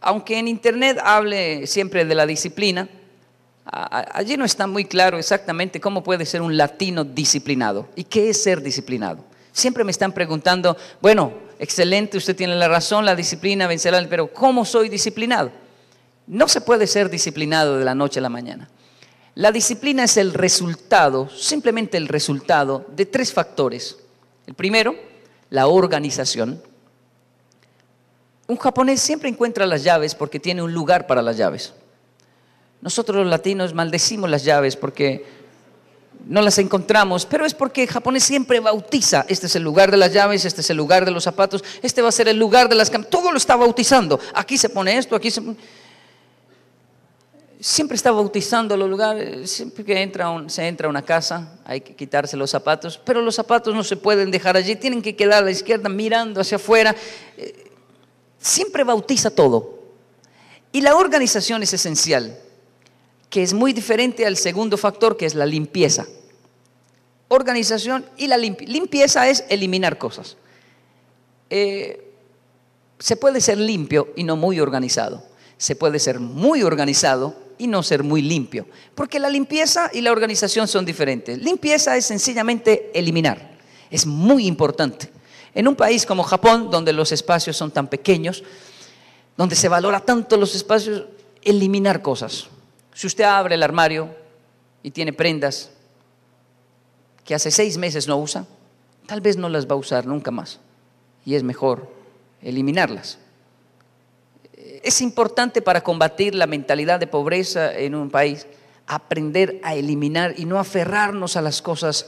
aunque en Internet hable siempre de la disciplina, allí no está muy claro exactamente cómo puede ser un latino disciplinado y qué es ser disciplinado. Siempre me están preguntando, bueno, excelente, usted tiene la razón, la disciplina vencerá, pero ¿cómo soy disciplinado? No se puede ser disciplinado de la noche a la mañana. La disciplina es el resultado, simplemente el resultado de tres factores. El primero, la organización. Un japonés siempre encuentra las llaves porque tiene un lugar para las llaves. Nosotros los latinos maldecimos las llaves porque no las encontramos, pero es porque el japonés siempre bautiza. Este es el lugar de las llaves, este es el lugar de los zapatos, este va a ser el lugar de las Todo lo está bautizando. Aquí se pone esto, aquí se siempre está bautizando los lugares, siempre que entra se entra a una casa hay que quitarse los zapatos, pero los zapatos no se pueden dejar allí, tienen que quedar a la izquierda mirando hacia afuera. Siempre bautiza todo. Y la organización es esencial, que es muy diferente al segundo factor, que es la limpieza. Organización y la limpieza es eliminar cosas. Eh, se puede ser limpio y no muy organizado. Se puede ser muy organizado y no ser muy limpio. Porque la limpieza y la organización son diferentes. Limpieza es sencillamente eliminar. Es muy importante. En un país como Japón, donde los espacios son tan pequeños, donde se valora tanto los espacios, eliminar cosas. Si usted abre el armario y tiene prendas que hace seis meses no usa, tal vez no las va a usar nunca más. Y es mejor eliminarlas es importante para combatir la mentalidad de pobreza en un país, aprender a eliminar y no aferrarnos a las cosas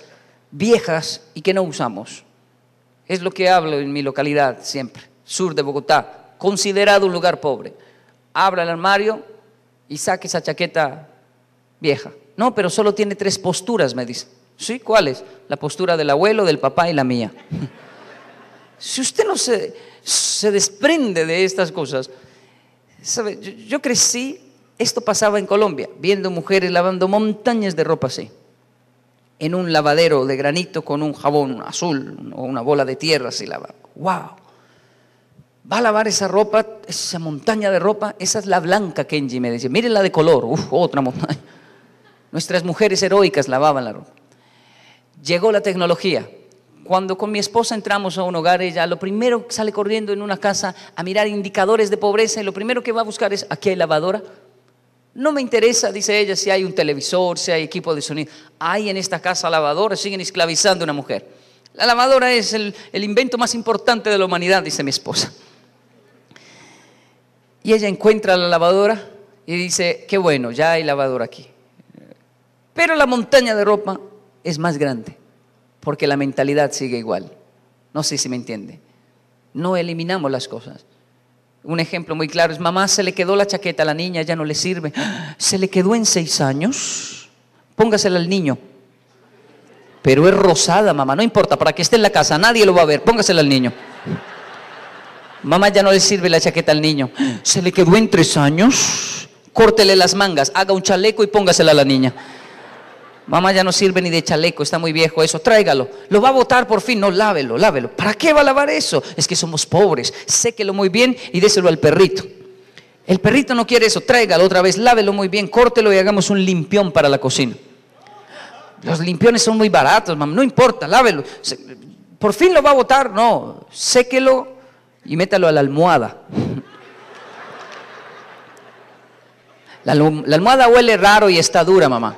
viejas y que no usamos. Es lo que hablo en mi localidad siempre, sur de Bogotá, considerado un lugar pobre. Abra el armario y saque esa chaqueta vieja. No, pero solo tiene tres posturas, me dice. ¿Sí? ¿Cuáles? La postura del abuelo, del papá y la mía. si usted no se, se desprende de estas cosas, yo, crecí, esto pasaba en Colombia, viendo mujeres lavando montañas de ropa así, en un lavadero de granito con un jabón azul o una bola de tierra así lavando. ¡Wow! Va a lavar esa ropa, esa montaña de ropa, esa es la blanca, Kenji me decía. Miren la de color, uf, otra montaña. Nuestras mujeres heroicas lavaban la ropa. Llegó la tecnología, cuando con mi esposa entramos a un hogar, ella lo primero sale corriendo en una casa a mirar indicadores de pobreza y lo primero que va a buscar es, ¿aquí hay lavadora? No me interesa, dice ella, si hay un televisor, si hay equipo de sonido. Hay en esta casa lavadora, siguen esclavizando a una mujer. La lavadora es el, invento más importante de la humanidad, dice mi esposa. Y ella encuentra la lavadora y dice, qué bueno, ya hay lavadora aquí. Pero la montaña de ropa es más grande porque la mentalidad sigue igual. No sé si me entiende. No eliminamos las cosas. Un ejemplo muy claro es, mamá, se le quedó la chaqueta a la niña, ya no le sirve. Se le quedó en seis años. Póngasela al niño. Pero es rosada, mamá, no importa, para que esté en la casa, nadie lo va a ver, póngasela al niño. Mamá, ya no le sirve la chaqueta al niño. Se le quedó en tres años. Córtele las mangas, haga un chaleco y póngasela a la niña. Mamá ya no sirve ni de chaleco, está muy viejo eso, tráigalo. Lo va a botar por fin, no, lávelo, lávelo. ¿Para qué va a lavar eso? Es que somos pobres, séquelo muy bien y déselo al perrito. El perrito no quiere eso, tráigalo otra vez, lávelo muy bien, córtelo y hagamos un limpión para la cocina. Los limpiones son muy baratos, mamá, no importa, lávelo. Por fin lo va a botar, no, séquelo y métalo a la almohada. La, la almohada huele raro y está dura, mamá.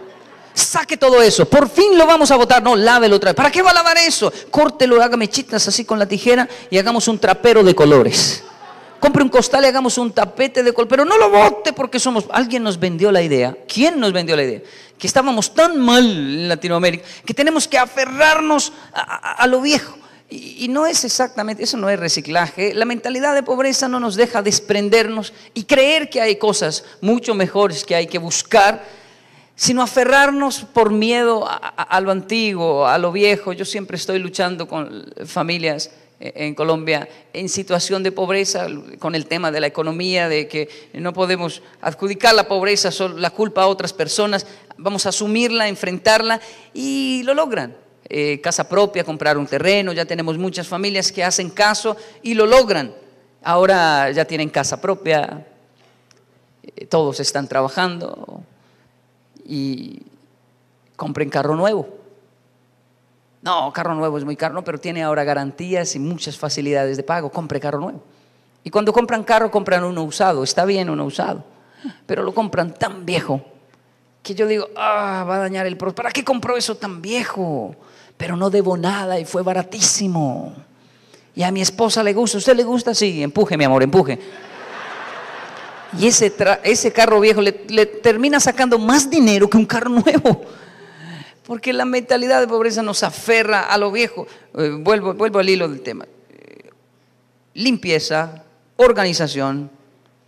Saque todo eso. Por fin lo vamos a botar. No, lávelo otra vez. ¿Para qué va a lavar eso? Córtelo, haga mechitas así con la tijera y hagamos un trapero de colores. Compre un costal y hagamos un tapete de color. Pero no lo bote porque somos. Alguien nos vendió la idea. ¿Quién nos vendió la idea? Que estábamos tan mal en Latinoamérica que tenemos que aferrarnos a, lo viejo. Y, no es exactamente, eso no es reciclaje. La mentalidad de pobreza no nos deja desprendernos y creer que hay cosas mucho mejores que hay que buscar sino aferrarnos por miedo a, lo antiguo, a lo viejo. Yo siempre estoy luchando con familias eh, en Colombia en situación de pobreza, con el tema de la economía, de que no podemos adjudicar la pobreza, la culpa a otras personas, vamos a asumirla, enfrentarla y lo logran. Eh, casa propia, comprar un terreno, ya tenemos muchas familias que hacen caso y lo logran. Ahora ya tienen casa propia, eh, todos están trabajando y compren carro nuevo. No, carro nuevo es muy caro, no, pero tiene ahora garantías y muchas facilidades de pago. Compre carro nuevo. Y cuando compran carro, compran uno usado. Está bien uno usado, pero lo compran tan viejo que yo digo, ah, va a dañar el. ¿Para qué compró eso tan viejo? Pero no debo nada y fue baratísimo. Y a mi esposa le gusta. ¿Usted le gusta? Sí, empuje, mi amor, empuje. Y ese, carro viejo le, termina sacando más dinero que un carro nuevo. Porque la mentalidad de pobreza nos aferra a lo viejo. Eh, vuelvo, al hilo del tema. limpieza, organización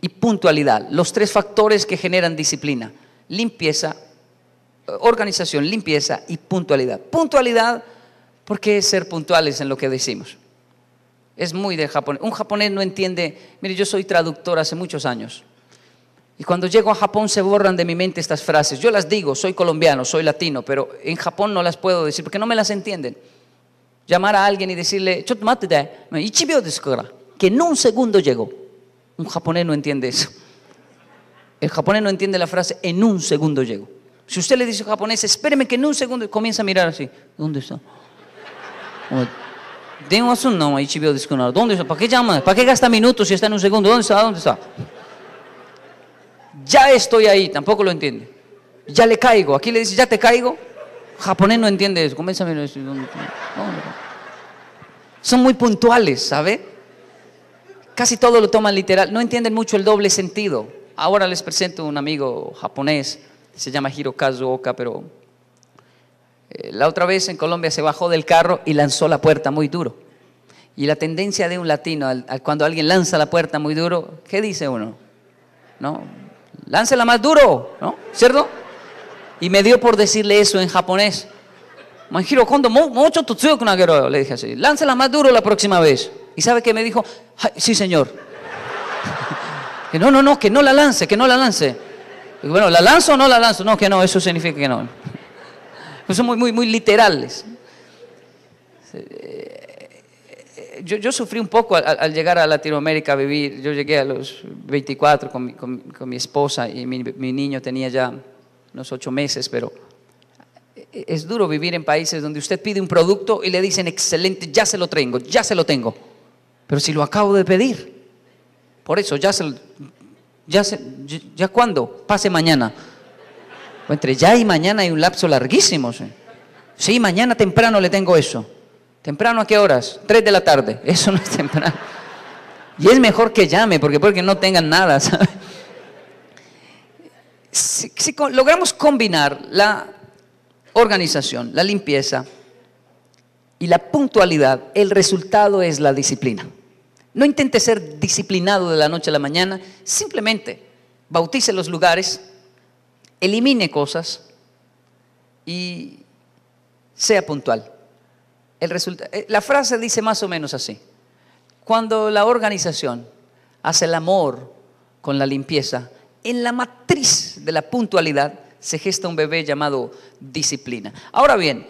y puntualidad. Los tres factores que generan disciplina. Limpieza, organización, limpieza y puntualidad. Puntualidad, porque es ser puntuales en lo que decimos. Es muy de japonés. Un japonés no entiende, mire, yo soy traductor hace muchos años. Y cuando llego a Japón se borran de mi mente estas frases. Yo las digo, soy colombiano, soy latino, pero en Japón no las puedo decir porque no me las entienden. Llamar a alguien y decirle, que en un segundo llegó. Un japonés no entiende eso. El japonés no entiende la frase en un segundo llego. Si usted le dice a japonés, espéreme que en un segundo comienza a mirar así, ¿dónde está? ¿Dónde está? ¿Para qué llama? ¿Para qué gasta minutos si está en un segundo? ¿Dónde está? ¿Dónde está? Ya estoy ahí, tampoco lo entiende. Ya le caigo. Aquí le dice, ya te caigo. Japonés no entiende eso. A mirar Son muy puntuales, ¿sabe? Casi todo lo toman literal. No entienden mucho el doble sentido. Ahora les presento un amigo japonés se llama Hirokazu Oka, pero eh, la otra vez en Colombia se bajó del carro y lanzó la puerta muy duro. Y la tendencia de un latino, cuando alguien lanza la puerta muy duro, ¿qué dice uno? ¿No? Láncela más duro, ¿no? ¿Cierto? Y me dio por decirle eso en japonés. Le dije así, láncela más duro la próxima vez. ¿Y sabe qué me dijo? Sí, señor. que no, no, no, que no la lance, que no la lance. Bueno, ¿la lanzo o no la lanzo? No, que no, eso significa que no. Son muy, muy, muy literales. Yo, yo sufrí un poco al, llegar a Latinoamérica a vivir. Yo llegué a los 24 con mi, con, mi esposa y mi, niño tenía ya unos ocho meses, pero es duro vivir en países donde usted pide un producto y le dicen, excelente, ya se lo tengo, ya se lo tengo. Pero si lo acabo de pedir, por eso ya se ya, ya cuándo? Pase mañana. Entre ya y mañana hay un lapso larguísimo. ¿sí? mañana temprano le tengo eso. ¿Temprano a qué horas? Tres de la tarde. Eso no es temprano. Y es mejor que llame, porque puede que no tengan nada. Si, si logramos combinar la organización, la limpieza y la puntualidad, el resultado es la disciplina. No intente ser disciplinado de la noche a la mañana, simplemente bautice los lugares, elimine cosas y sea puntual. El eh, la frase dice más o menos así. Cuando la organización hace el amor con la limpieza, en la matriz de la puntualidad se gesta un bebé llamado disciplina. Ahora bien,